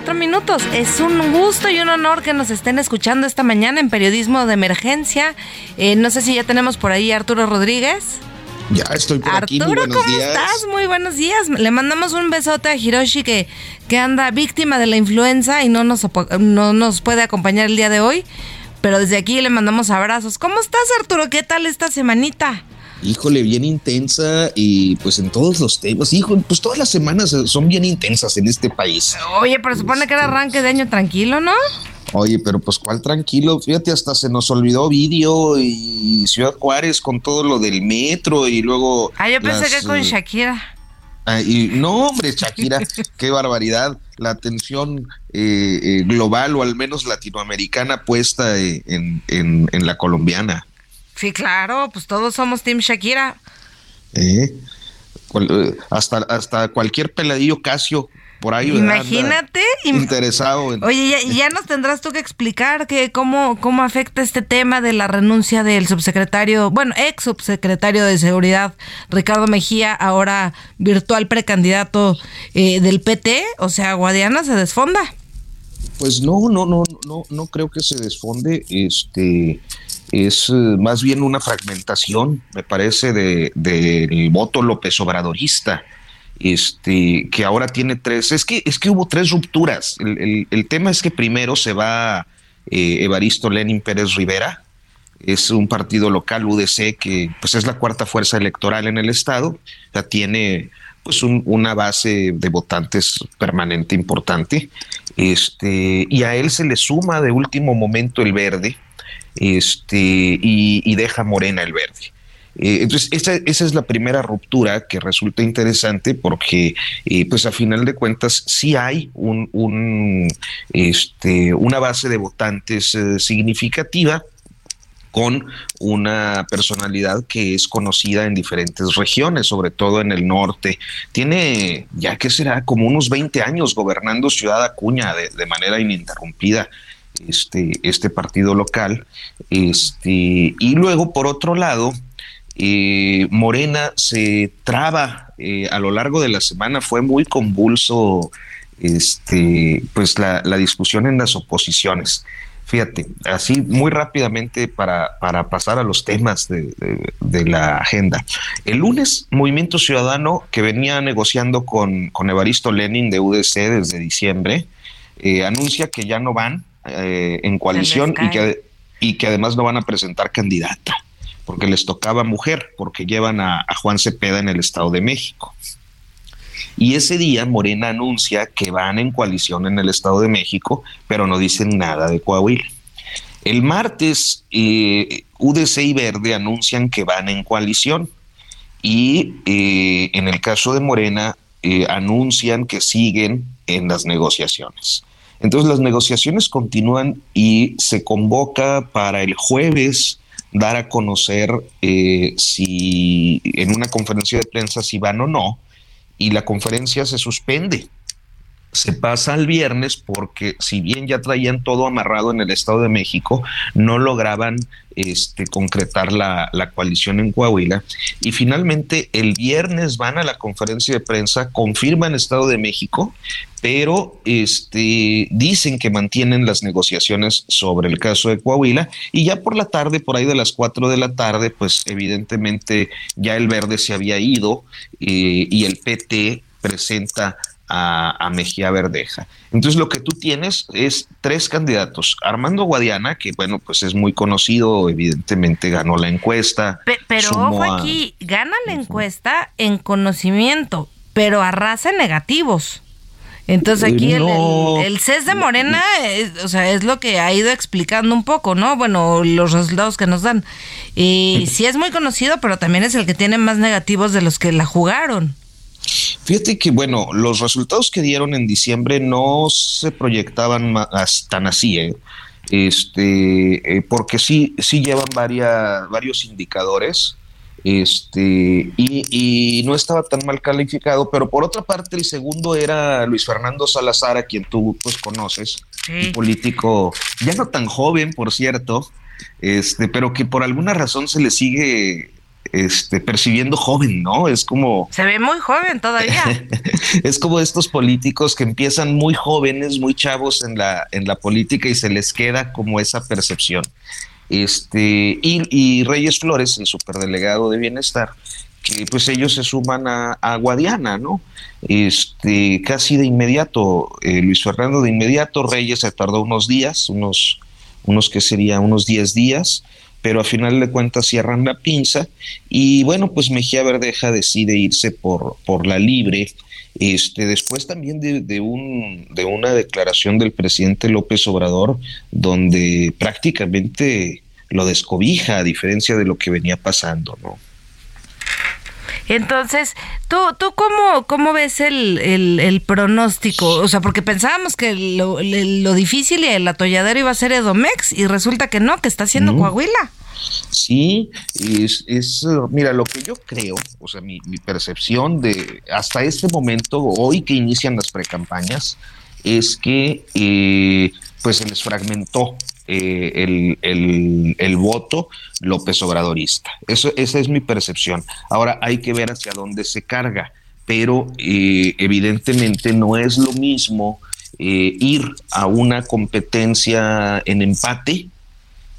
Cuatro minutos. Es un gusto y un honor que nos estén escuchando esta mañana en Periodismo de Emergencia. Eh, no sé si ya tenemos por ahí a Arturo Rodríguez. Ya estoy por aquí. Arturo, ¿cómo estás? Muy buenos días. Le mandamos un besote a Hiroshi que, que anda víctima de la influenza y no nos, no nos puede acompañar el día de hoy. Pero desde aquí le mandamos abrazos. ¿Cómo estás, Arturo? ¿Qué tal esta semanita? Híjole, bien intensa y pues en todos los temas, hijo, pues todas las semanas son bien intensas en este país. Oye, pero supone que era este, arranque de año tranquilo, ¿no? Oye, pero pues cuál tranquilo, fíjate, hasta se nos olvidó vídeo y Ciudad Juárez con todo lo del metro y luego... Ah, yo pensé que con eh, Shakira. Ah, y, no, hombre, Shakira, qué barbaridad. La atención eh, eh, global o al menos latinoamericana puesta en, en, en la colombiana. Sí, claro, pues todos somos Team Shakira. Eh, hasta, hasta cualquier peladillo Casio por ahí. Imagínate. interesado. Oye, ya, nos tendrás tú que explicar que cómo, cómo afecta este tema de la renuncia del subsecretario, bueno, ex subsecretario de Seguridad, Ricardo Mejía, ahora virtual precandidato eh, del PT. O sea, Guadiana se desfonda. Pues no, no, no, no, no creo que se desfonde. Este es eh, más bien una fragmentación, me parece, del de, voto López Obradorista, este, que ahora tiene tres. Es que, es que hubo tres rupturas. El, tema es que primero se va eh, Evaristo Lenin Pérez Rivera, es un partido local, UDC, que pues es la cuarta fuerza electoral en el estado, ya tiene pues una base de votantes permanente importante, este, y a él se le suma de último momento el verde, este, y, deja morena el verde. Eh, entonces, esa, es la primera ruptura que resulta interesante porque, eh, pues a final de cuentas, sí hay un, este, una base de votantes eh, significativa con una personalidad que es conocida en diferentes regiones, sobre todo en el norte. Tiene, ya que será, como unos 20 años gobernando Ciudad Acuña de manera ininterrumpida este, este partido local. Este, y luego, por otro lado, eh, Morena se traba eh, a lo largo de la semana, fue muy convulso este, pues la, discusión en las oposiciones. Fíjate, así muy rápidamente para, para pasar a los temas de, la agenda. El lunes, Movimiento Ciudadano, que venía negociando con, con Evaristo Lenin de UDC desde diciembre, eh, anuncia que ya no van eh, en coalición y que, y que además no van a presentar candidata, porque les tocaba mujer, porque llevan a, Juan Cepeda en el Estado de México. Y ese día Morena anuncia que van en coalición en el Estado de México, pero no dicen nada de Coahuila. El martes, eh, UDC y Verde anuncian que van en coalición y eh, en el caso de Morena anuncian que siguen en las negociaciones. Entonces las negociaciones continúan y se convoca para el jueves dar a conocer eh, si en una conferencia de prensa si van o no y la conferencia se suspende se pasa al viernes porque si bien ya traían todo amarrado en el Estado de México, no lograban este, concretar la, coalición en Coahuila. Y finalmente el viernes van a la conferencia de prensa, confirman Estado de México, pero este, dicen que mantienen las negociaciones sobre el caso de Coahuila y ya por la tarde, por ahí de las 4 de la tarde, pues evidentemente ya el verde se había ido eh, y el PT presenta a, Mejía Verdeja. Entonces lo que tú tienes es tres candidatos. Armando Guadiana, que bueno, pues es muy conocido, evidentemente ganó la encuesta. pero ojo aquí, gana la encuesta en conocimiento, pero arrasa negativos. Entonces aquí el, CES de Morena, es, o sea, es lo que ha ido explicando un poco, ¿no? Bueno, los resultados que nos dan. Y sí es muy conocido, pero también es el que tiene más negativos de los que la jugaron. Fíjate que, bueno, los resultados que dieron en diciembre no se proyectaban tan así. ¿eh? este, eh, porque sí, sí llevan varios indicadores, este, y, no estaba tan mal calificado, pero por otra parte el segundo era Luis Fernando Salazar, a quien tú pues conoces, un político ya no tan joven, por cierto, este, pero que por alguna razón se le sigue este, percibiendo joven, ¿no? Es como... Se ve muy joven todavía. es como estos políticos que empiezan muy jóvenes, muy chavos en la, en la política y se les queda como esa percepción. Este, y, Reyes Flores, el superdelegado de bienestar, que pues ellos se suman a, Guadiana, ¿no? Este, casi de inmediato, eh, Luis Fernando de inmediato, Reyes se tardó unos días, unos, unos que sería unos 10 días, pero a final de cuentas cierran la pinza y bueno, pues Mejía Verdeja decide irse por, por la libre. Este, después también de, un, de una declaración del presidente López Obrador, donde prácticamente lo descobija, a diferencia de lo que venía pasando, ¿no? Entonces, ¿tú, tú cómo, cómo ves el, el, pronóstico? O sea, porque pensábamos que lo, lo, difícil y el atolladero iba a ser Edomex y resulta que no, que está haciendo Coahuila. Sí, es, es, mira, lo que yo creo, o sea, mi, mi percepción de hasta este momento, hoy que inician las precampañas, es que eh, pues se les fragmentó eh, el, voto López Obradorista. Eso, esa es mi percepción. Ahora hay que ver hacia dónde se carga, pero eh, evidentemente no es lo mismo eh, ir a una competencia en empate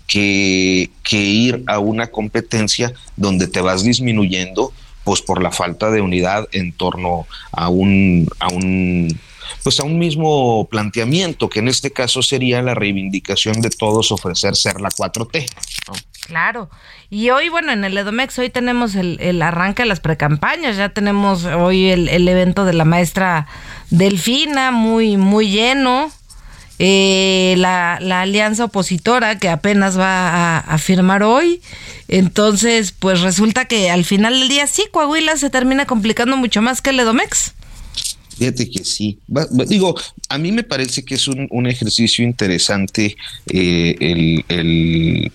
que, que ir a una competencia donde te vas disminuyendo pues por la falta de unidad en torno a un, a un pues a un mismo planteamiento, que en este caso sería la reivindicación de todos ofrecer ser la 4T. Claro. Y hoy, bueno, en el Edomex hoy tenemos el, arranque de las precampañas, ya tenemos hoy el, evento de la maestra Delfina, muy, muy lleno. Eh, la, alianza opositora que apenas va a, firmar hoy. Entonces, pues resulta que al final del día sí, Coahuila se termina complicando mucho más que el Edomex. Fíjate que sí. digo, a mí me parece que es un, ejercicio interesante eh, eh, el,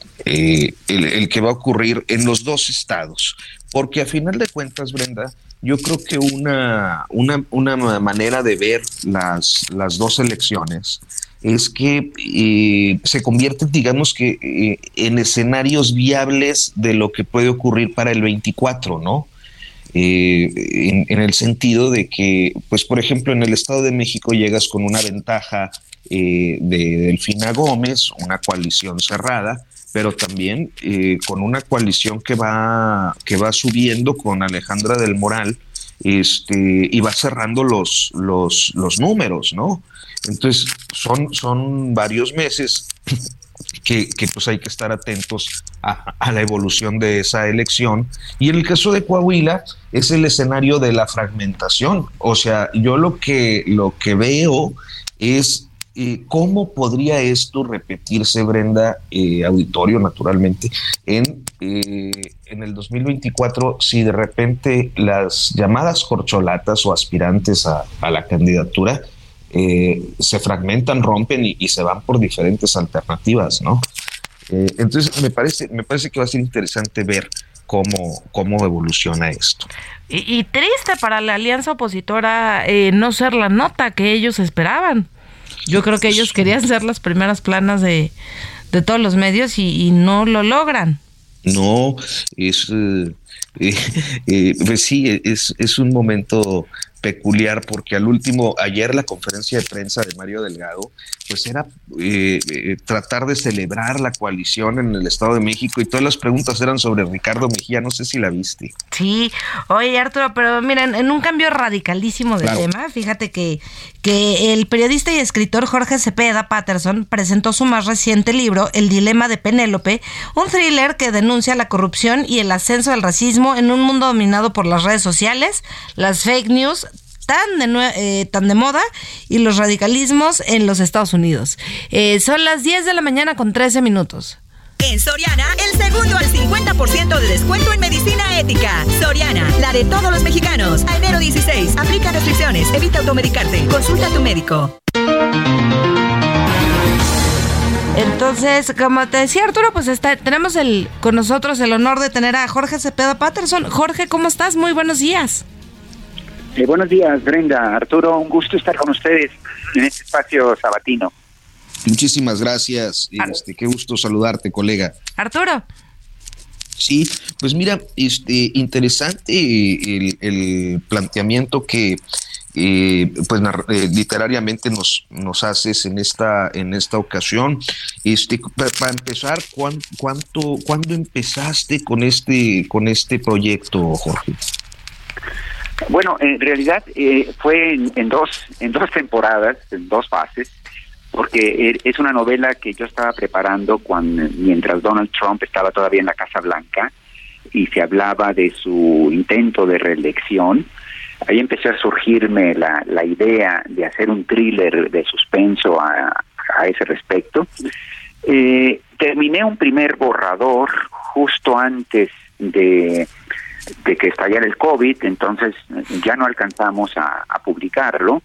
el, que va a ocurrir en los dos estados, porque a final de cuentas, Brenda, yo creo que una, una, una manera de ver las, las dos elecciones es que eh, se convierten, digamos que, en escenarios viables de lo que puede ocurrir para el 24, ¿no? Eh, en, el sentido de que, pues por ejemplo, en el Estado de México llegas con una ventaja eh, de Delfina Gómez, una coalición cerrada, pero también eh, con una coalición que va, que va subiendo con Alejandra del Moral este, y va cerrando los, los, los números, ¿no? Entonces, son, son varios meses que, pues hay que estar atentos a, la evolución de esa elección. Y en el caso de Coahuila es el escenario de la fragmentación. O sea, yo lo que, lo que veo es eh, cómo podría esto repetirse, Brenda, eh, auditorio naturalmente, en, eh, en el 2024 si de repente las llamadas corcholatas o aspirantes a, a la candidatura eh, se fragmentan, rompen y, se van por diferentes alternativas, ¿no? Eh, entonces me parece, me parece que va a ser interesante ver cómo, cómo evoluciona esto. Y, triste para la alianza opositora eh, no ser la nota que ellos esperaban. Yo creo que ellos querían ser las primeras planas de, todos los medios y, no lo logran. No, es, pues sí, es, es un momento peculiar porque al último, ayer la conferencia de prensa de Mario Delgado, pues era eh, eh, tratar de celebrar la coalición en el Estado de México y todas las preguntas eran sobre Ricardo Mejía, no sé si la viste. Sí, oye Arturo, pero miren, en un cambio radicalísimo de tema, fíjate que, que el periodista y escritor Jorge Cepeda Patterson presentó su más reciente libro, El Dilema de Penélope, un thriller que denuncia la corrupción y el ascenso del racismo en un mundo dominado por las redes sociales, las fake news, tan de, eh, moda y los radicalismos en los Estados Unidos. Eh, son las 10 de la mañana con 13 minutos. En Soriana, el segundo al 50% de descuento en medicina ética. Soriana, la de todos los mexicanos. A enero 16, aplica restricciones, evita automedicarte. Consulta a tu médico. Entonces, como te decía Arturo, pues está, tenemos el con nosotros el honor de tener a Jorge Cepeda Patterson. Jorge, ¿cómo estás? Muy buenos días. Eh, buenos días, Brenda. Arturo, un gusto estar con ustedes en este espacio sabatino. Muchísimas gracias. Este, qué gusto saludarte, colega. Arturo. Sí, pues mira, este interesante el, planteamiento que eh, pues eh, literariamente nos, nos haces en esta en esta ocasión. Este para, empezar, ¿cuánto, cuánto cuándo empezaste con este con este proyecto, Jorge? Bueno, en realidad eh, fue en, dos en dos temporadas, en dos fases porque er, es una novela que yo estaba preparando cuando, mientras Donald Trump estaba todavía en la Casa Blanca y se hablaba de su intento de reelección. Ahí empezó a surgirme la, la idea de hacer un thriller de suspenso a, a ese respecto. Eh, terminé un primer borrador justo antes de, de que estallara el COVID, entonces ya no alcanzamos a, a publicarlo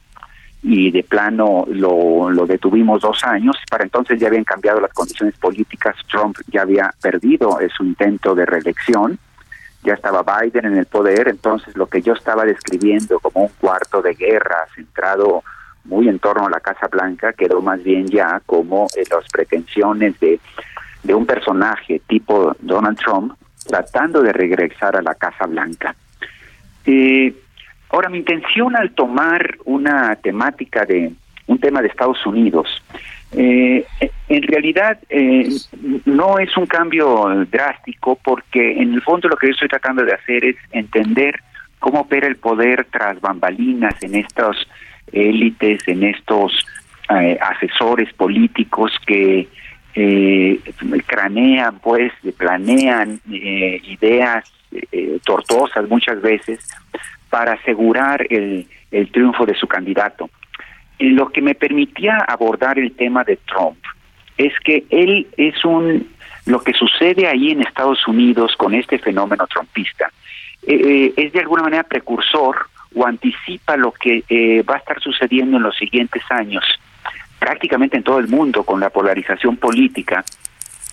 y de plano lo, lo detuvimos dos años. Para entonces ya habían cambiado las condiciones políticas, Trump ya había perdido su intento de reelección, ya estaba Biden en el poder, entonces lo que yo estaba describiendo como un cuarto de guerra centrado muy en torno a la Casa Blanca quedó más bien ya como eh, las pretensiones de, de un personaje tipo Donald Trump tratando de regresar a la Casa Blanca. Eh, Ahora, mi intención al tomar una temática de un tema de Estados Unidos, eh, en realidad eh, no es un cambio drástico porque en el fondo lo que yo estoy tratando de hacer es entender cómo opera el poder tras bambalinas en estas élites, en estos eh, asesores políticos que cranean, pues, planean ideas tortuosas muchas veces para asegurar el, triunfo de su candidato. Lo que me permitía abordar el tema de Trump es que él es un lo que sucede ahí en Estados Unidos con este fenómeno trumpista eh, eh, es de alguna manera precursor o anticipa lo que eh, va a estar sucediendo en los siguientes años prácticamente en todo el mundo con la polarización política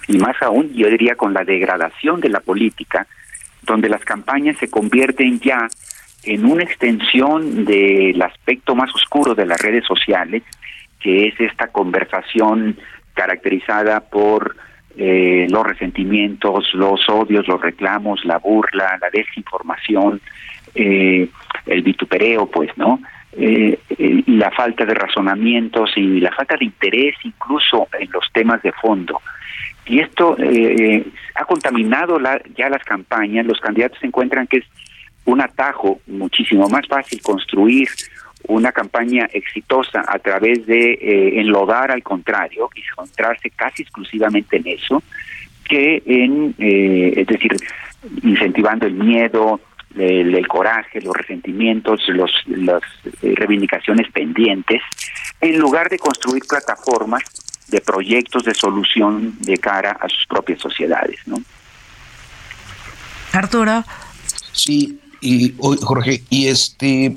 y más aún yo diría con la degradación de la política donde las campañas se convierten ya en una extensión del aspecto más oscuro de las redes sociales, que es esta conversación caracterizada por eh, los resentimientos, los odios, los reclamos, la burla, la desinformación, eh, el vitupereo, pues, ¿no? Eh, la falta de razonamientos y la falta de interés incluso en los temas de fondo. Y esto ha contaminado la, ya las campañas, los candidatos encuentran que es un atajo muchísimo más fácil construir una campaña exitosa a través de eh, enlodar al contrario y centrarse casi exclusivamente en eso que en eh, es decir incentivando el miedo el, coraje los resentimientos los las eh, reivindicaciones pendientes en lugar de construir plataformas de proyectos de solución de cara a sus propias sociedades no Arturo. Sí y Jorge, y este,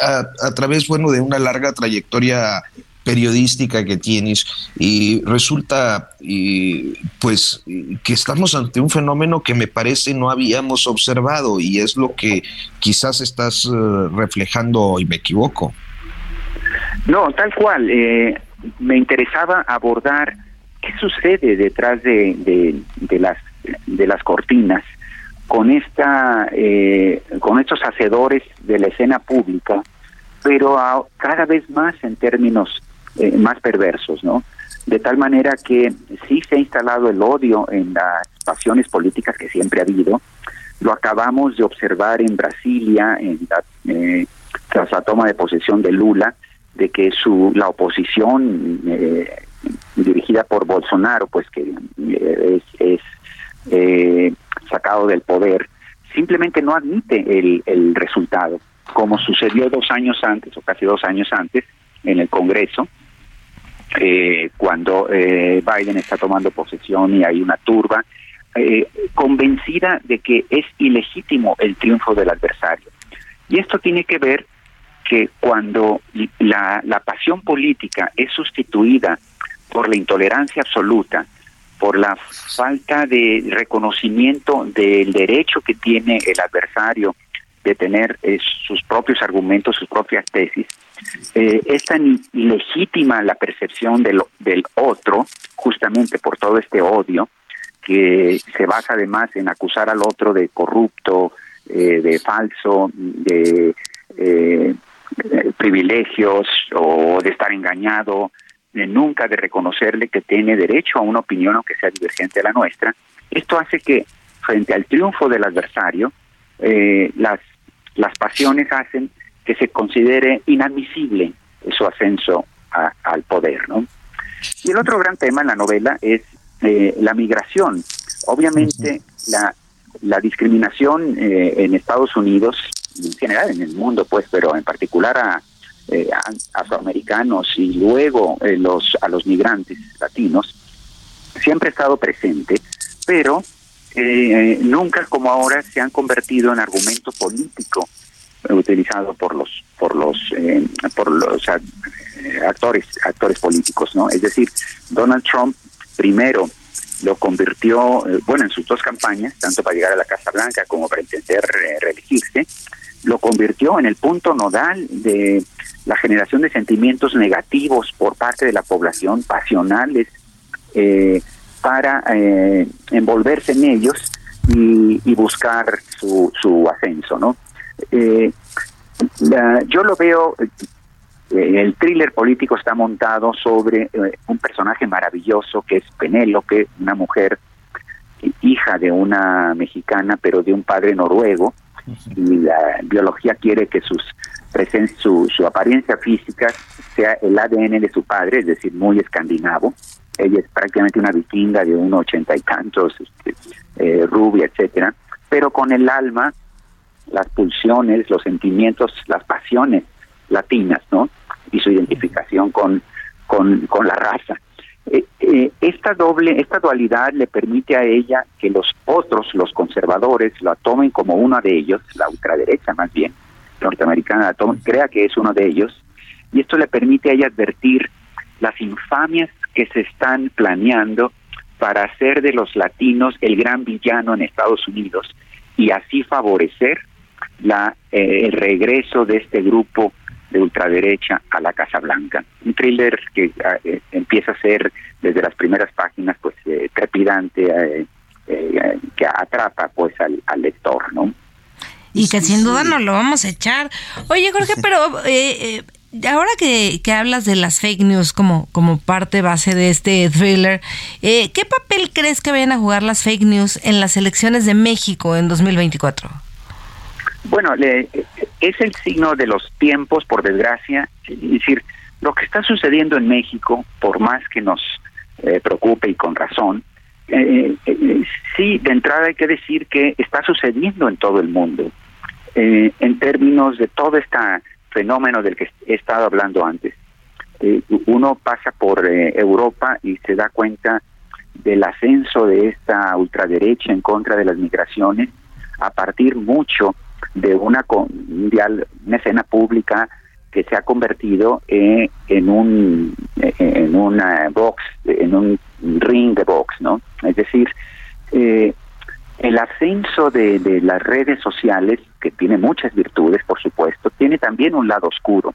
a, través, bueno, de una larga trayectoria periodística que tienes y resulta y, pues que estamos ante un fenómeno que me parece no habíamos observado y es lo que quizás estás eh, reflejando y me equivoco. No, tal cual. Eh, me interesaba abordar qué sucede detrás de, de, de las de las cortinas con esta eh, con estos hacedores de la escena pública pero cada vez más en términos eh, más perversos no de tal manera que sí se ha instalado el odio en las pasiones políticas que siempre ha habido. Lo acabamos de observar en Brasilia en eh, tras la toma de posesión de Lula de que su la oposición dirigida por Bolsonaro pues que es, es sacado del poder, simplemente no admite el, el resultado, como sucedió dos años antes o casi dos años antes en el Congreso, eh, cuando eh, Biden está tomando posesión y hay una turba, eh, convencida de que es ilegítimo el triunfo del adversario. Y esto tiene que ver que cuando la, la pasión política es sustituida por la intolerancia absoluta, por la falta de reconocimiento del derecho que tiene el adversario de tener eh, sus propios argumentos, sus propias tesis, eh, es tan ilegítima la percepción del, otro, justamente por todo este odio, que se basa además en acusar al otro de corrupto, eh, de falso, de privilegios o de estar engañado, nunca de reconocerle que tiene derecho a una opinión aunque sea divergente a la nuestra. Esto hace que frente al triunfo del adversario, eh, las, las pasiones hacen que se considere inadmisible su ascenso al poder. ¿no? Y el otro gran tema en la novela es eh, la migración. Obviamente la, la discriminación eh, en Estados Unidos, en general en el mundo, pues, pero en particular a, eh, afroamericanos y luego eh, los a los migrantes latinos siempre ha estado presente, pero eh, nunca como ahora se han convertido en argumento político utilizado por los por los por los actores actores políticos, ¿no? Es decir, Donald Trump primero lo convirtió, bueno, en sus dos campañas, tanto para llegar a la Casa Blanca como para intentar reelegirse, lo convirtió en el punto nodal de la generación de sentimientos negativos por parte de la población, pasionales, eh, para eh, envolverse en ellos y, buscar su, su ascenso, ¿no? Eh, yo lo veo, el thriller político está montado sobre un personaje maravilloso que es Penélope, una mujer hija de una mexicana, pero de un padre noruego, y la biología quiere que sus su, su apariencia física sea el ADN de su padre, es decir, muy escandinavo. Ella es prácticamente una vikinga de unos ochenta y tantos, este, eh, rubia, etcétera, pero con el alma, las pulsiones, los sentimientos, las pasiones latinas, ¿no? Y su identificación con, con, con la raza. Eh, eh, esta doble, esta dualidad le permite a ella que los otros, los conservadores, la tomen como una de ellos, la ultraderecha más bien, norteamericana, crea que es uno de ellos, y esto le permite a ella advertir las infamias que se están planeando para hacer de los latinos el gran villano en Estados Unidos y así favorecer la, eh, el regreso de este grupo de ultraderecha a la Casa Blanca. Un thriller que ah, eh, empieza a ser desde las primeras páginas pues eh, trepidante, que atrapa pues al, al lector, ¿no? y que sin duda nos lo vamos a echar. Oye, Jorge, pero eh, eh, ahora que, que, hablas de las fake news como, como parte base de este thriller, eh, ¿qué papel crees que vayan a jugar las fake news en las elecciones de México en 2024? Bueno, le, es el signo de los tiempos, por desgracia. Es decir, lo que está sucediendo en México, por más que nos preocupe y con razón, eh, sí, de entrada hay que decir que está sucediendo en todo el mundo. Eh, en términos de todo este fenómeno del que he estado hablando antes. Eh, uno pasa por eh, Europa y se da cuenta del ascenso de esta ultraderecha en contra de las migraciones a partir mucho de una una escena pública que se ha convertido en un en una box en un ring de box no es decir eh, el ascenso de, las redes sociales, que tiene muchas virtudes, por supuesto, tiene también un lado oscuro.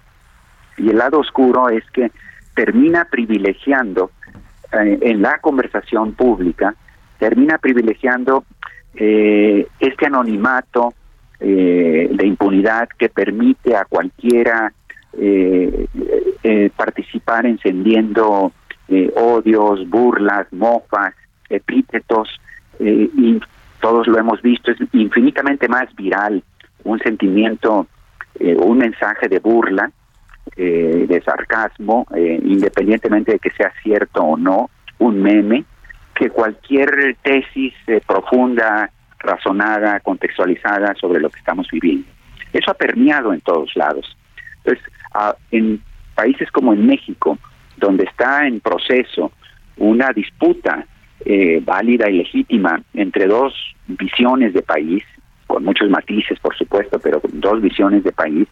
Y el lado oscuro es que termina privilegiando eh, en la conversación pública, termina privilegiando eh, este anonimato eh, de impunidad que permite a cualquiera participar encendiendo odios, burlas, mofas, epítetos, y todos lo hemos visto, es infinitamente más viral un sentimiento, eh, un mensaje de burla, eh, de sarcasmo, eh, independientemente de que sea cierto o no, un meme, que cualquier tesis profunda, razonada, contextualizada sobre lo que estamos viviendo. Eso ha permeado en todos lados. Entonces, en países como en México, donde está en proceso una disputa eh, válida y legítima entre dos visiones de país, con muchos matices, por supuesto, pero dos visiones de país,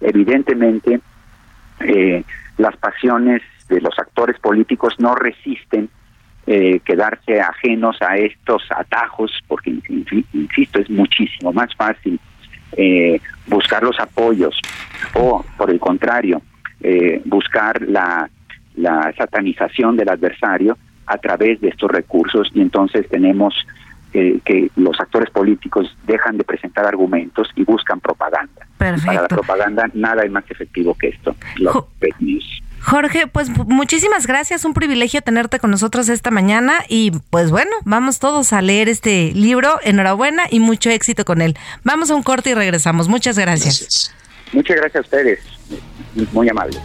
evidentemente eh, las pasiones de los actores políticos no resisten eh, quedarse ajenos a estos atajos, porque, insisto, es muchísimo más fácil eh, buscar los apoyos o, por el contrario, eh, buscar la, la satanización del adversario a través de estos recursos. Y entonces tenemos que los actores políticos dejan de presentar argumentos y buscan propaganda. Para la propaganda nada es más efectivo que esto, los Jorge, pues muchísimas gracias, un privilegio tenerte con nosotros esta mañana y pues bueno, vamos todos a leer este libro, enhorabuena y mucho éxito con él. Vamos a un corte y regresamos, muchas gracias. Muchas gracias a ustedes, muy amable.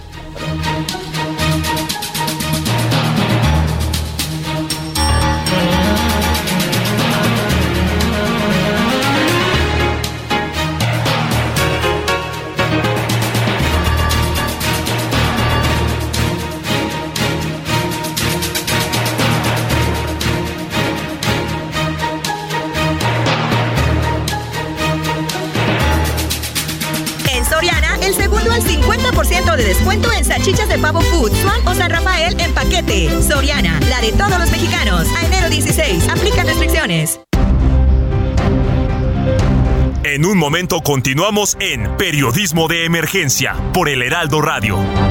Al 50% de descuento en salchichas de pavo food, Swan o San Rafael en paquete. Soriana, la de todos los mexicanos. A enero 16, aplica restricciones. En un momento continuamos en Periodismo de Emergencia por el Heraldo Radio.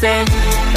say.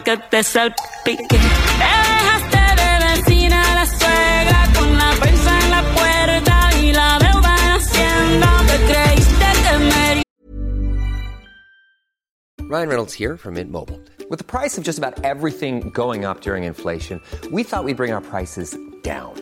Que te salpique. Te dejaste de vecina la suegra con la prensa en la puerta y la deuda. Te creíste que me... Ryan Reynolds here from Mint Mobile. With the price of just about everything going up during inflation, we thought we'd bring our prices down.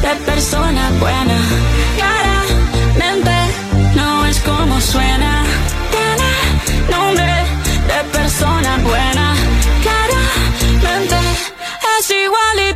de persona buena. Claramente no es como suena. Tiene nombre de persona buena. Claramente es igualita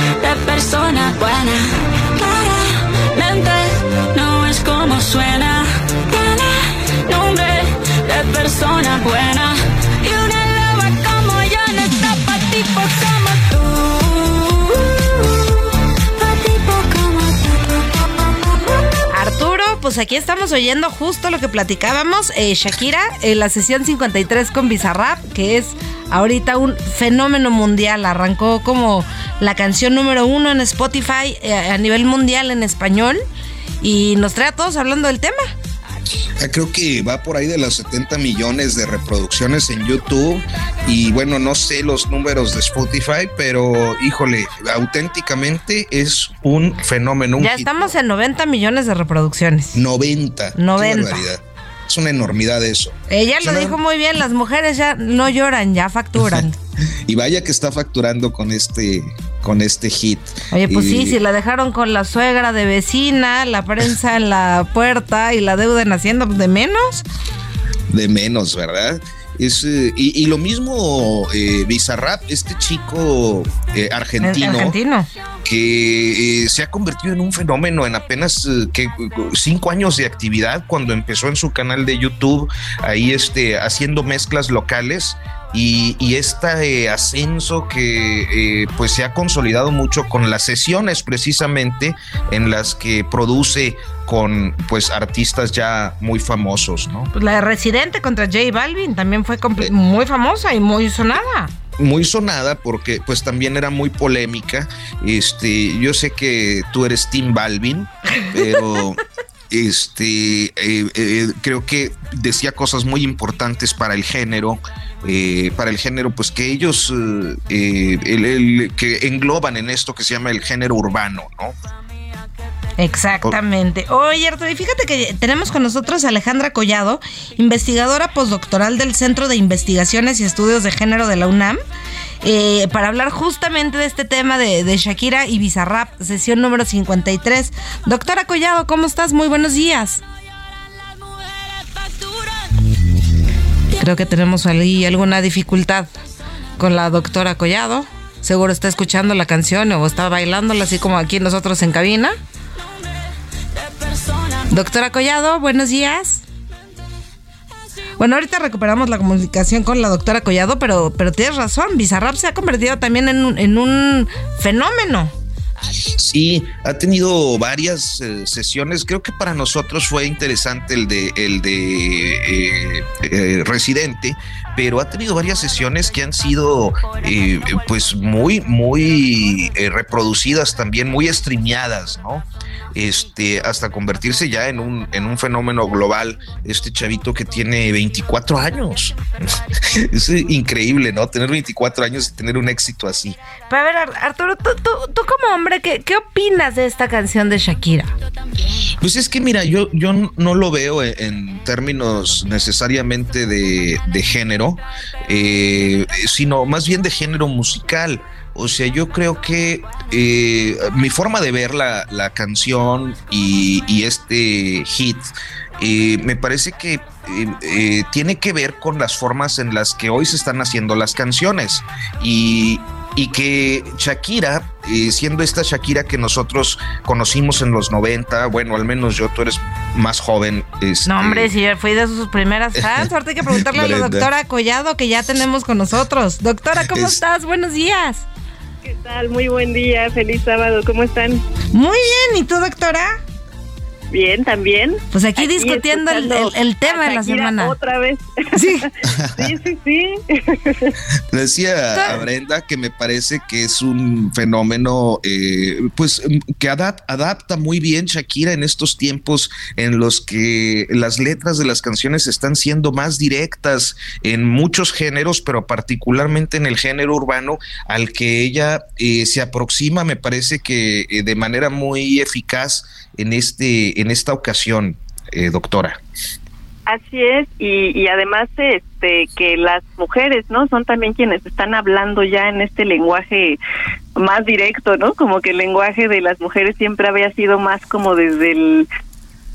de persona buena. Claramente no es como suena. Tiene nombre de persona buena. Y una loba como yo no está pa' tipo como tú. Pa' tipo como tú. Arturo, pues aquí estamos oyendo justo lo que platicábamos. Eh, Shakira, en la sesión 53 con Bizarrap, que es ahorita un fenómeno mundial. Arrancó como la canción número uno en Spotify eh, a nivel mundial en español. Y nos trae a todos hablando del tema. Ah, Creo que va por ahí de las 70 millones de reproducciones en YouTube y bueno, no sé los números de Spotify, pero híjole, auténticamente es un fenómeno. un Ya estamos en 90 millones de reproducciones. 90. Qué 90. barbaridad. Es una enormidad eso. Ella lo dijo muy bien, las mujeres ya no lloran, ya facturan. Y vaya que está facturando con este con este hit. Oye, pues Y- sí, si la dejaron con la suegra de vecina, la prensa en la puerta y la deuda en Hacienda, pues de menos. de menos, ¿verdad? Es, eh, y, y lo mismo eh, Bizarrap, este chico eh, argentino, Argentino. que eh, se ha convertido en un fenómeno en apenas que cinco años de actividad cuando empezó en su canal de YouTube ahí este haciendo mezclas locales y, y este eh, ascenso que eh, pues se ha consolidado mucho con las sesiones precisamente en las que produce con pues artistas ya muy famosos, ¿no? Pues la de Residente contra J Balvin también fue comple- muy famosa y muy sonada. muy sonada porque pues también era muy polémica. Este, yo sé que tú eres Tim Balvin, pero este eh, eh, creo que decía cosas muy importantes para el género. Eh, para el género, pues que ellos eh, eh, que engloban en esto que se llama el género urbano, ¿no? Exactamente. Oye, Arturo, y fíjate que tenemos con nosotros a Alejandra Collado, investigadora postdoctoral del Centro de Investigaciones y Estudios de Género de la UNAM, eh, para hablar justamente de este tema de Shakira y Bizarrap, sesión número 53. Doctora Collado, ¿cómo estás? Muy buenos días. Creo que tenemos ahí alguna dificultad con la doctora Collado. Seguro está escuchando la canción o está bailándola así como aquí nosotros en cabina. Doctora Collado, buenos días. Bueno, ahorita recuperamos la comunicación con la doctora Collado, pero, pero tienes razón, Bizarrap se ha convertido también en un, en un fenómeno. Sí, ha tenido varias eh, sesiones. Creo que para nosotros fue interesante el de el de eh, eh, Residente, pero ha tenido varias sesiones que han sido pues muy muy reproducidas también, muy streameadas, ¿no? Este, hasta convertirse ya en un, en un fenómeno global, este chavito que tiene 24 años. es increíble, ¿no? Tener 24 años y tener un éxito así. Pero a ver, Ar- Arturo, tú, tú, tú como hombre, ¿qué, ¿qué opinas de esta canción de Shakira? Pues es que mira, yo, yo no lo veo en, en términos necesariamente de, de género, eh, sino más bien de género musical. O sea, yo creo que eh, mi forma de ver la, la canción y, y este hit eh, me parece que eh, eh, tiene que ver con las formas en las que hoy se están haciendo las canciones y, y que Shakira, eh, siendo esta Shakira que nosotros conocimos en los 90, bueno, al menos yo, tú eres más joven. este, No, hombre, si fui de sus primeras fans, ahorita hay que preguntarle a la doctora Collado que ya tenemos con nosotros. Doctora, ¿cómo Es- estás? Buenos días. ¿Qué tal? Muy buen día, feliz sábado, ¿cómo están? Muy bien, ¿y tú, doctora? Bien, también. Pues aquí, discutiendo el, tema de la semana. Otra vez. Sí, sí, sí. sí. Decía a Brenda que me parece que es un fenómeno, eh, pues, que adapta muy bien Shakira en estos tiempos en los que las letras de las canciones están siendo más directas en muchos géneros, pero particularmente en el género urbano al que ella eh, se aproxima, me parece que eh, de manera muy eficaz en este en esta ocasión, eh, doctora. Así es, y, y además este que las mujeres, ¿no? Son también quienes están hablando ya en este lenguaje más directo, ¿no? Como que el lenguaje de las mujeres siempre había sido más como desde el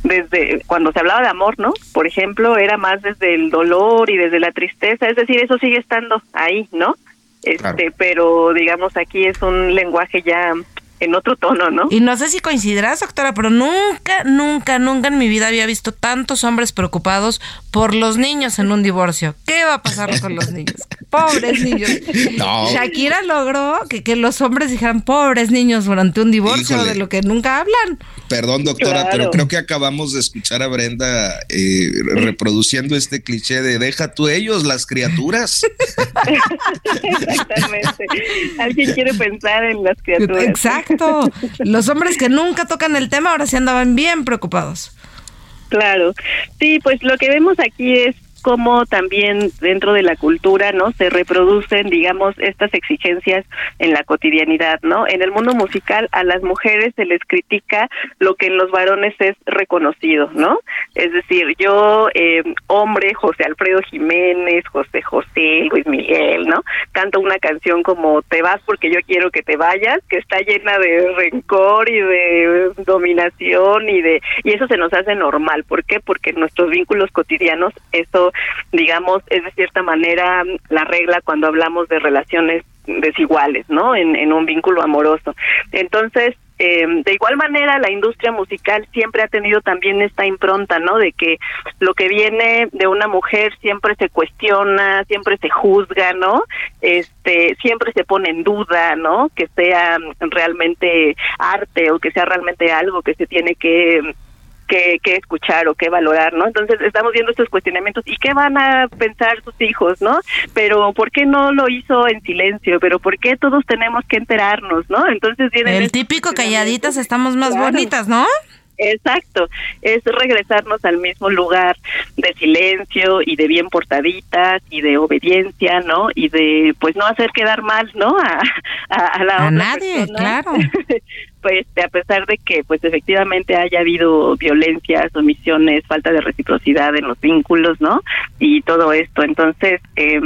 desde cuando se hablaba de amor, ¿no? Por ejemplo, era más desde el dolor y desde la tristeza, es decir, eso sigue estando ahí, ¿no? Este, pero digamos aquí es un lenguaje ya en otro tono, ¿no? Y no sé si coincidirás, doctora, pero nunca, nunca, nunca en mi vida había visto tantos hombres preocupados por los niños en un divorcio. ¿Qué va a pasar con los niños? Pobres niños. Shakira logró que, que, los hombres dijeran pobres niños durante un divorcio de lo que nunca hablan. Perdón, doctora, pero creo que acabamos de escuchar a Brenda eh, reproduciendo este cliché de deja tú ellos, las criaturas. Exactamente. Alguien quiere pensar en las criaturas. Exacto. Los hombres que nunca tocan el tema ahora sí andaban bien preocupados. Claro, sí, pues lo que vemos aquí es cómo también dentro de la cultura, ¿no? Se reproducen, digamos, estas exigencias en la cotidianidad, ¿no? En el mundo musical a las mujeres se les critica lo que en los varones es reconocido, ¿no? Es decir, yo, eh, hombre, José Alfredo Jiménez, José José, Luis Miguel, ¿no? Canto una canción como Te vas porque yo quiero que te vayas, que está llena de rencor y de dominación y de y eso se nos hace normal, ¿por qué? Porque en nuestros vínculos cotidianos eso digamos, es de cierta manera la regla cuando hablamos de relaciones desiguales, ¿no? En, en un vínculo amoroso. Entonces, eh, de igual manera, la industria musical siempre ha tenido también esta impronta, ¿no? De que lo que viene de una mujer siempre se cuestiona, siempre se juzga, ¿no? Este, siempre se pone en duda, ¿no? Que sea realmente arte o que sea realmente algo que se tiene que que, escuchar o qué valorar, ¿no? Entonces estamos viendo estos cuestionamientos y qué van a pensar sus hijos, ¿no? Pero ¿por qué no lo hizo en silencio? Pero ¿por qué todos tenemos que enterarnos, ¿no? Entonces viene el típico calladitas estamos más bonitas, ¿no? Exacto, es regresarnos al mismo lugar de silencio y de bien portaditas y de obediencia, ¿no? Y de pues no hacer quedar mal, ¿no? A, a, la a nadie, claro. pues a pesar de que pues efectivamente haya habido violencias, omisiones, falta de reciprocidad en los vínculos, ¿no? Y todo esto, entonces eh,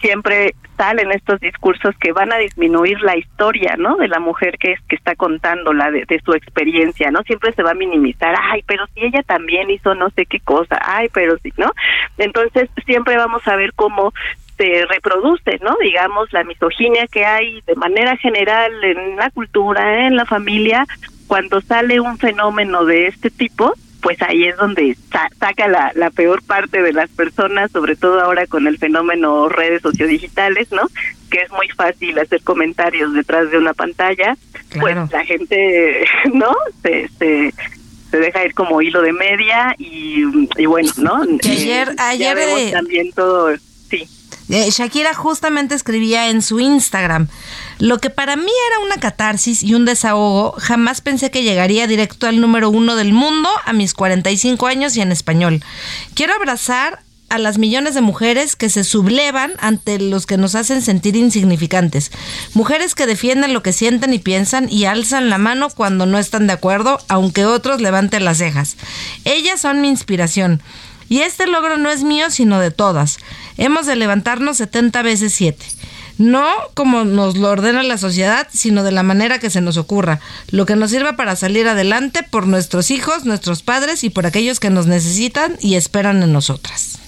siempre salen estos discursos que van a disminuir la historia, ¿no? De la mujer que es que está contando la de, de, su experiencia, ¿no? Siempre se va a minimizar, ay, pero si ella también hizo no sé qué cosa, ay, pero sí, ¿no? Entonces siempre vamos a ver cómo se reproduce, ¿no? Digamos, la misoginia que hay de manera general en la cultura, en la familia, cuando sale un fenómeno de este tipo, pues ahí es donde saca la, la peor parte de las personas, sobre todo ahora con el fenómeno redes sociodigitales, ¿no? Que es muy fácil hacer comentarios detrás de una pantalla, pues la gente, ¿no? Se, se, se deja ir como hilo de media y, y bueno, ¿no? ayer, ayer también todo, sí. Eh, Shakira justamente escribía en su Instagram, lo que para mí era una catarsis y un desahogo, jamás pensé que llegaría directo al número uno del mundo a mis 45 años y en español. Quiero abrazar a las millones de mujeres que se sublevan ante los que nos hacen sentir insignificantes. Mujeres que defienden lo que sienten y piensan y alzan la mano cuando no están de acuerdo, aunque otros levanten las cejas. Ellas son mi inspiración. Y este logro no es mío, sino de todas. Hemos de levantarnos 70 veces 7. No como nos lo ordena la sociedad, sino de la manera que se nos ocurra, lo que nos sirva para salir adelante por nuestros hijos, nuestros padres y por aquellos que nos necesitan y esperan en nosotras.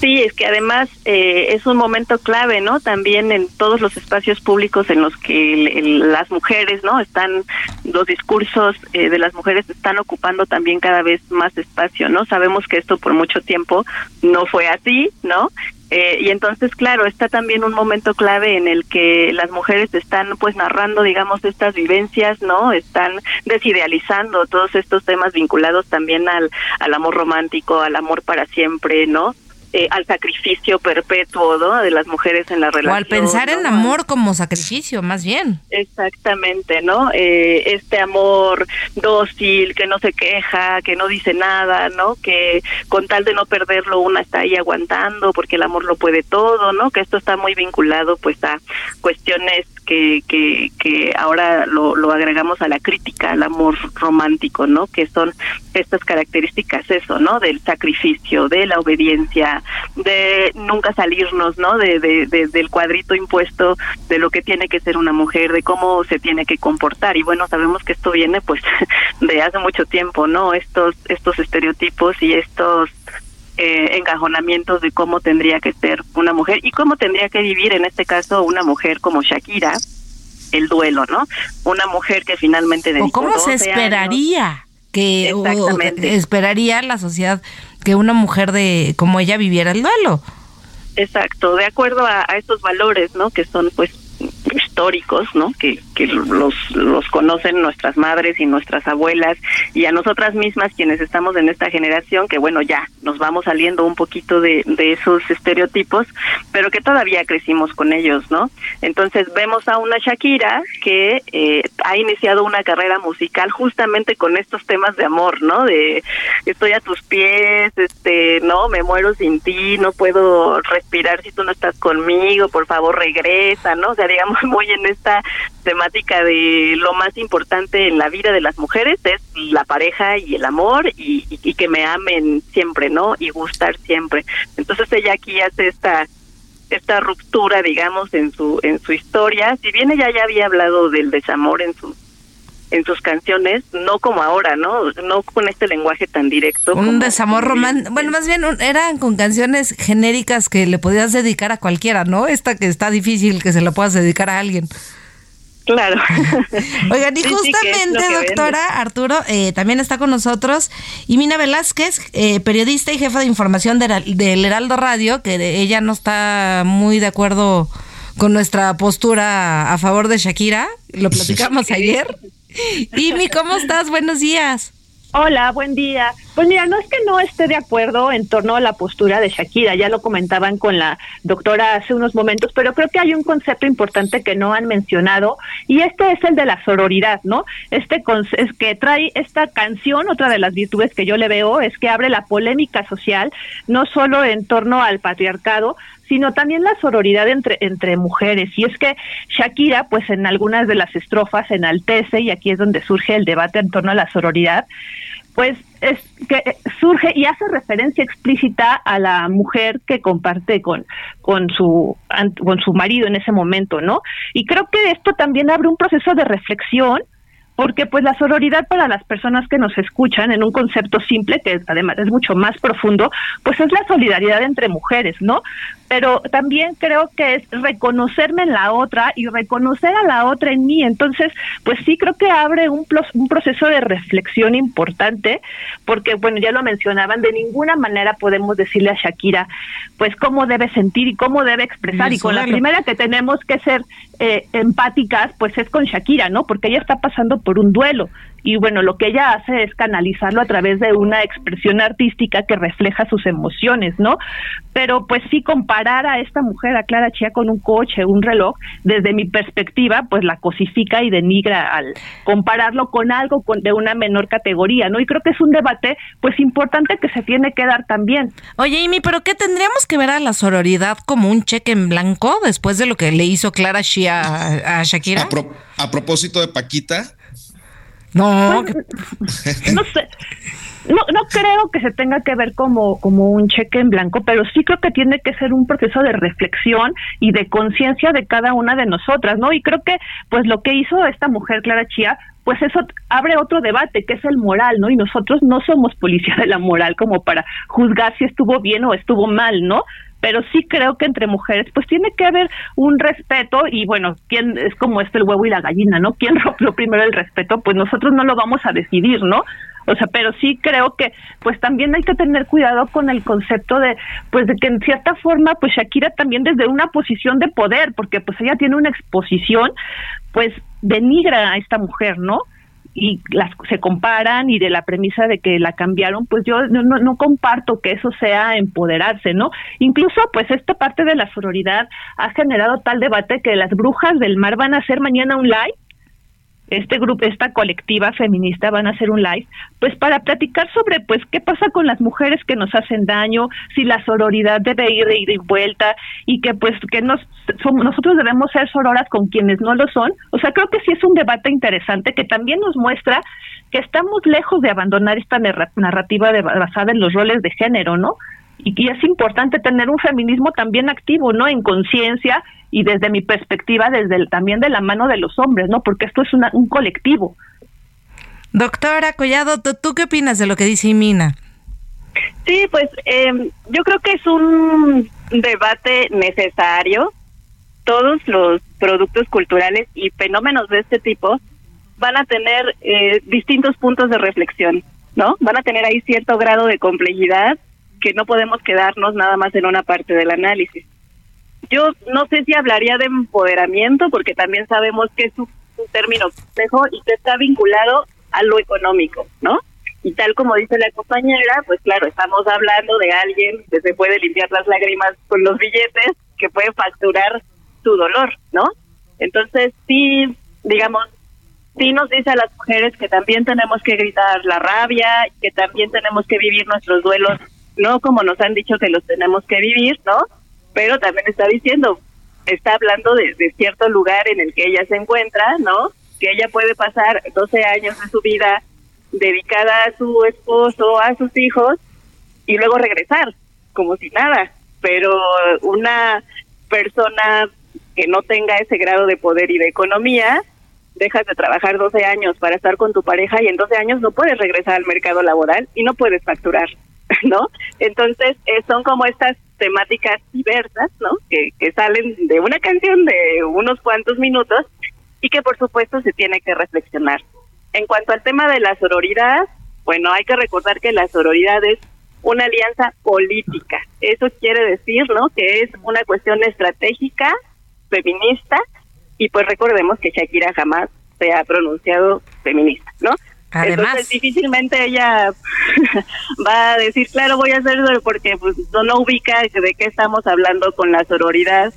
Sí, es que además eh, es un momento clave, ¿no? También en todos los espacios públicos en los que las mujeres, ¿no? Están, los discursos eh, de las mujeres están ocupando también cada vez más espacio, ¿no? Sabemos que esto por mucho tiempo no fue así, ¿no? Eh, y entonces, claro, está también un momento clave en el que las mujeres están pues narrando, digamos, estas vivencias, ¿no? Están desidealizando todos estos temas vinculados también al, al amor romántico, al amor para siempre, ¿no? Eh, al sacrificio perpetuo ¿no? de las mujeres en la relación. O al pensar en amor como sacrificio, más bien. Exactamente, ¿no? Eh, este amor dócil, que no se queja, que no dice nada, ¿no? Que con tal de no perderlo una está ahí aguantando porque el amor lo puede todo, ¿no? Que esto está muy vinculado pues a cuestiones que, que, que ahora lo, lo agregamos a la crítica al amor romántico, ¿no? Que son estas características, eso, ¿no? Del sacrificio, de la obediencia, de nunca salirnos, ¿no? De, de, del cuadrito impuesto de lo que tiene que ser una mujer, de cómo se tiene que comportar. Y bueno, sabemos que esto viene pues de hace mucho tiempo, ¿no? Estos, estos estereotipos y estos eh, encajonamientos de cómo tendría que ser una mujer y cómo tendría que vivir en este caso una mujer como Shakira el duelo, ¿no? Una mujer que finalmente o cómo se esperaría que esperaría la sociedad que una mujer de como ella viviera el duelo. Exacto, de acuerdo a, a estos valores, ¿no? Que son pues históricos, ¿no? Que, que los, los conocen nuestras madres y nuestras abuelas y a nosotras mismas quienes estamos en esta generación, que bueno, ya nos vamos saliendo un poquito de, de esos estereotipos, pero que todavía crecimos con ellos, ¿no? Entonces vemos a una Shakira que eh, ha iniciado una carrera musical justamente con estos temas de amor, ¿no? De estoy a tus pies, este, no, me muero sin ti, no puedo respirar si tú no estás conmigo, por favor regresa, ¿no? O sea, digamos muy en esta temática de lo más importante en la vida de las mujeres es la pareja y el amor y, y, que me amen siempre, ¿no? Y gustar siempre. Entonces ella aquí hace esta esta ruptura, digamos, en su en su historia. Si bien ella ya había hablado del desamor en sus en sus canciones, no como ahora, ¿no? No con este lenguaje tan directo. Un desamor romántico. Bueno, más bien eran con canciones genéricas que le podías dedicar a cualquiera, ¿no? Esta que está difícil que se la puedas dedicar a alguien. Claro. Oigan, y justamente, doctora Arturo, eh, también está con nosotros Mina Velázquez, eh, periodista y jefa de información del Heraldo Radio, que ella no está muy de acuerdo con nuestra postura a favor de Shakira. Lo platicamos ayer. Imi, ¿cómo estás? Buenos días. Hola, buen día. Pues mira, no es que no esté de acuerdo en torno a la postura de Shakira, ya lo comentaban con la doctora hace unos momentos, pero creo que hay un concepto importante que no han mencionado y este es el de la sororidad, ¿no? Este es que trae esta canción, otra de las virtudes que yo le veo es que abre la polémica social, no solo en torno al patriarcado, sino también la sororidad entre, entre mujeres. Y es que Shakira, pues en algunas de las estrofas enaltece, y aquí es donde surge el debate en torno a la sororidad, pues es que surge y hace referencia explícita a la mujer que comparte con con su con su marido en ese momento, ¿no? Y creo que esto también abre un proceso de reflexión porque pues la sororidad para las personas que nos escuchan en un concepto simple que además es mucho más profundo, pues es la solidaridad entre mujeres, ¿no? Pero también creo que es reconocerme en la otra y reconocer a la otra en mí. Entonces, pues sí creo que abre un, un proceso de reflexión importante, porque bueno, ya lo mencionaban, de ninguna manera podemos decirle a Shakira, pues cómo debe sentir y cómo debe expresar. Y con la primera que tenemos que ser eh, empáticas, pues es con Shakira, ¿no? Porque ella está pasando por un duelo y bueno, lo que ella hace es canalizarlo a través de una expresión artística que refleja sus emociones, ¿no? Pero pues sí comparar a esta mujer, a Clara Chía, con un coche, un reloj, desde mi perspectiva, pues la cosifica y denigra al compararlo con algo con, de una menor categoría, ¿no? Y creo que es un debate pues importante que se tiene que dar también. Oye, Amy, ¿pero qué tendríamos que ver a la sororidad como un cheque en blanco después de lo que le hizo Clara Chía a, Shakira? a propósito de Paquita, no, no sé. No, no creo que se tenga que ver como, como un cheque en blanco, pero sí creo que tiene que ser un proceso de reflexión y de conciencia de cada una de nosotras, ¿no? Y creo que, pues, lo que hizo esta mujer, Clara Chía, pues eso abre otro debate, que es el moral, ¿no? Y nosotros no somos policía de la moral como para juzgar si estuvo bien o estuvo mal, ¿no? Pero sí creo que entre mujeres pues tiene que haber un respeto y bueno, quién es como esto el huevo y la gallina, ¿no? ¿Quién rompió primero el respeto? Pues nosotros no lo vamos a decidir, ¿no? O sea, pero sí creo que pues también hay que tener cuidado con el concepto de pues de que en cierta forma pues Shakira también desde una posición de poder, porque pues ella tiene una exposición, pues denigra a esta mujer, ¿no? Y las se comparan y de la premisa de que la cambiaron, pues yo no, no, comparto que eso sea empoderarse, ¿no? Incluso pues esta parte de la sororidad ha generado tal debate que las brujas del mar van a hacer mañana un live este grupo, esta colectiva feminista van a hacer un live, pues para platicar sobre, pues, qué pasa con las mujeres que nos hacen daño, si la sororidad debe ir de ida y vuelta y que, pues, que nos, nosotros debemos ser sororas con quienes no lo son. O sea, creo que sí es un debate interesante que también nos muestra que estamos lejos de abandonar esta narrativa basada en los roles de género, ¿no? y, es importante tener un feminismo también activo, ¿no? En conciencia y desde mi perspectiva, desde también de la mano de los hombres, ¿no? Porque esto es un colectivo. Doctora Collado, ¿tú, qué opinas de lo que dice Imina? Sí, pues em, yo creo que es un debate necesario. Todos los productos culturales y fenómenos de este tipo van a tener eh, distintos puntos de reflexión, ¿no? Van a tener ahí cierto grado de complejidad que no podemos quedarnos nada más en una parte del análisis. Yo no sé si hablaría de empoderamiento, porque también sabemos que es un, término complejo y que está vinculado a lo económico, ¿no? Y tal como dice la compañera, pues claro, estamos hablando de alguien que se puede limpiar las lágrimas con los billetes, que puede facturar su dolor, ¿no? Entonces, sí, digamos, sí nos dice a las mujeres que también tenemos que gritar la rabia, que también tenemos que vivir nuestros duelos no como nos han dicho que los tenemos que vivir, ¿no? Pero también está diciendo, está hablando de, cierto lugar en el que ella se encuentra, ¿no? Que ella puede pasar 12 años de su vida dedicada a su esposo, a sus hijos, y luego regresar, como si nada. Pero una persona que no tenga ese grado de poder y de economía, dejas de trabajar 12 años para estar con tu pareja y en 12 años no puedes regresar al mercado laboral y no puedes facturar. ¿no? Entonces, eh, son como estas temáticas diversas, ¿no? Que, que salen de una canción de unos cuantos minutos y que por supuesto se tiene que reflexionar. En cuanto al tema de la sororidad, bueno, hay que recordar que la sororidad es una alianza política. Eso quiere decir, ¿no? Que es una cuestión estratégica, feminista, y pues recordemos que Shakira jamás se ha pronunciado feminista, ¿no? Además, Entonces difícilmente ella va a decir, claro, voy a hacerlo porque pues, no, ubica de qué estamos hablando con la sororidad,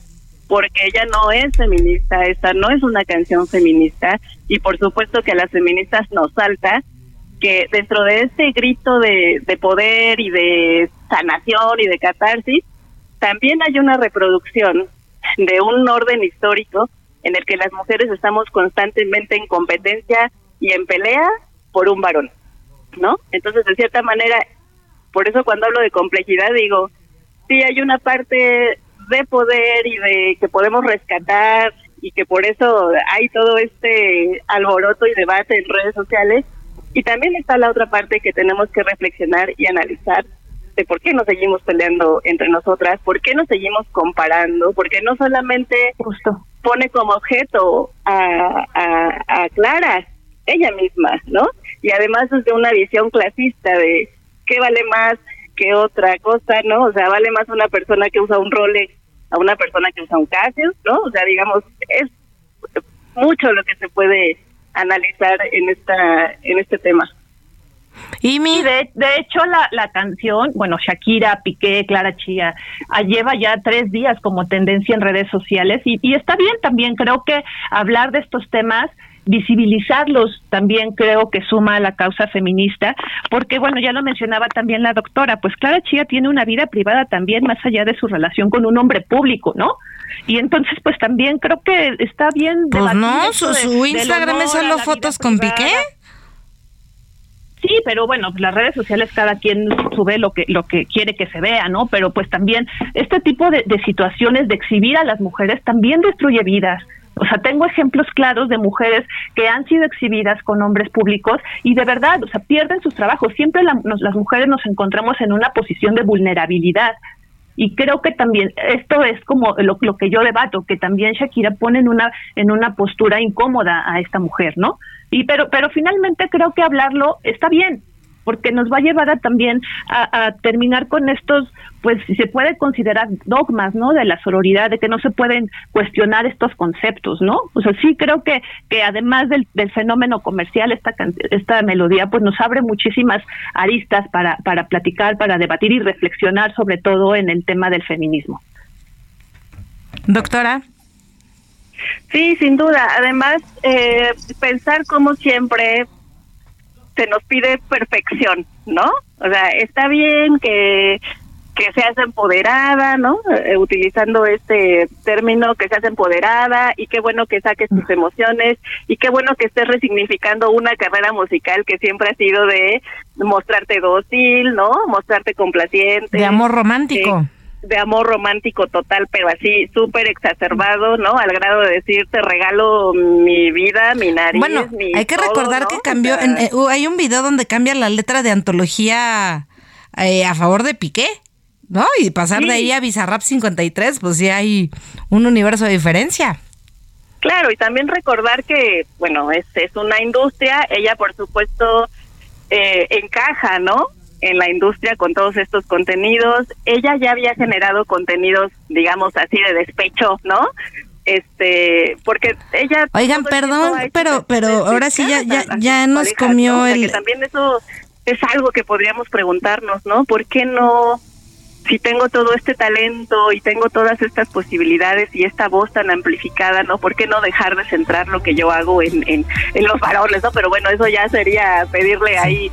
porque ella no es feminista, esta no es una canción feminista y por supuesto que a las feministas nos salta que dentro de este grito de, de poder y de sanación y de catarsis, también hay una reproducción de un orden histórico en el que las mujeres estamos constantemente en competencia y en pelea por un varón, ¿no? Entonces, de cierta manera, por eso cuando hablo de complejidad digo, sí hay una parte de poder y de que podemos rescatar y que por eso hay todo este alboroto y debate en redes sociales. Y también está la otra parte que tenemos que reflexionar y analizar de por qué nos seguimos peleando entre nosotras, por qué nos seguimos comparando, porque no solamente Justo. pone como objeto a, a, a Clara, ella misma, ¿no? y además desde una visión clasista de qué vale más que otra cosa, ¿no? O sea, vale más una persona que usa un Rolex a una persona que usa un Casio, ¿no? O sea, digamos, es mucho lo que se puede analizar en esta en este tema. Y de, de hecho la, la canción, bueno, Shakira, Piqué, Clara Chía, ah, lleva ya tres días como tendencia en redes sociales y, y está bien también, creo que hablar de estos temas visibilizarlos también creo que suma a la causa feminista, porque bueno, ya lo mencionaba también la doctora, pues Clara Chía tiene una vida privada también más allá de su relación con un hombre público, ¿no? Y entonces pues también creo que está bien Pues no, su, Instagram es solo fotos con Piqué. Sí, pero bueno, las redes sociales cada quien sube lo que lo que quiere que se vea, ¿no? Pero pues también este tipo de situaciones de exhibir a las mujeres también destruye vidas o sea, tengo ejemplos claros de mujeres que han sido exhibidas con hombres públicos y de verdad, o sea, pierden sus trabajos. Siempre las mujeres nos encontramos en una posición de vulnerabilidad. Y creo que también esto es como lo, lo, que yo debato, que también Shakira pone en una en una postura incómoda a esta mujer, ¿no? Y pero pero finalmente creo que hablarlo está bien, porque nos va a llevar a también a, terminar con estos, pues si se puede considerar dogmas, ¿no? De la sororidad, de que no se pueden cuestionar estos conceptos, ¿no? O sea, sí creo que, que además del, del fenómeno comercial, esta, esta melodía, pues nos abre muchísimas aristas para, para platicar, para debatir y reflexionar sobre todo en el tema del feminismo. Doctora. Sí, sin duda. Además, eh, pensar como siempre se nos pide perfección, ¿no? O sea, está bien que que seas empoderada, ¿no? Eh, utilizando este término, que seas empoderada y qué bueno que saques tus emociones y qué bueno que estés resignificando una carrera musical que siempre ha sido de mostrarte dócil, ¿no? Mostrarte complaciente. De amor romántico de amor romántico total, pero así súper exacerbado, ¿no? Al grado de decir, te regalo mi vida, mi nariz. Bueno, hay que recordar que cambió, eh, hay un video donde cambia la letra de antología eh, a favor de Piqué, ¿no? Y pasar de ahí a Bizarrap 53, pues sí hay un universo de diferencia. Claro, y también recordar que, bueno, es, es una industria, ella por supuesto eh, encaja, ¿no? En la industria con todos estos contenidos. Ella ya había generado contenidos, digamos así, de despecho, ¿no? Este, porque ella... Oigan, perdón, pero pero ahora sí ya, ya, ya nos comió el... también eso es algo que podríamos preguntarnos, ¿no? ¿Por qué no si tengo todo este talento y tengo todas estas posibilidades y esta voz tan amplificada, ¿no? ¿Por qué no dejar de centrar lo que yo hago en, en, en los varones, ¿no? Pero bueno, eso ya sería pedirle ahí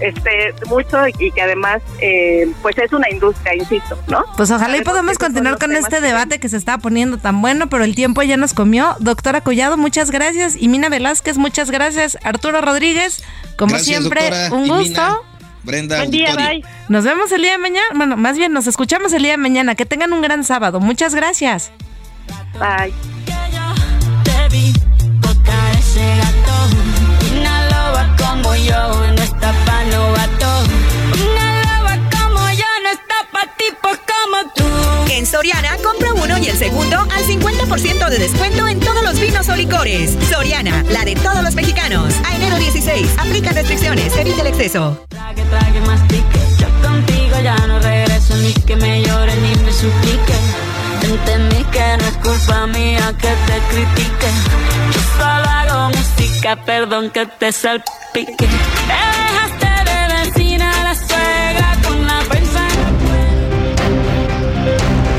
este mucho y que además eh, pues es una industria, insisto, ¿no? Pues ojalá y podamos continuar con este debate que se está poniendo tan bueno, pero el tiempo ya nos comió. Doctora Collado, muchas gracias. Y Mina Velázquez, muchas gracias. Arturo Rodríguez, como siempre, un gusto. Brenda, Buen día, bye. Nos vemos el día de mañana. Bueno, más bien nos escuchamos el día de mañana. Que tengan un gran sábado. Muchas gracias. Bye. Como yo no está pa' novato. Una loba como yo no está pa' tipos como tú. En Soriana, compra uno y el segundo al 50% de descuento en todos los vinos o licores. Soriana, la de todos los mexicanos. A enero 16, aplica restricciones, evite el exceso. Trague, trague, mastique. Yo contigo ya no regreso ni que me llore ni me suplique. Entendí que culpa mía que te critique. Yo solo hago música, perdón que te salpique. Te dejaste de vecina la suegra con la prensa.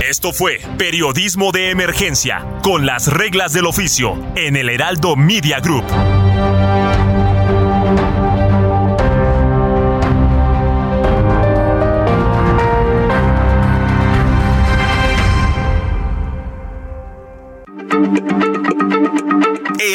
Esto fue Periodismo de Emergencia, con las reglas del oficio, en el Heraldo Media Group.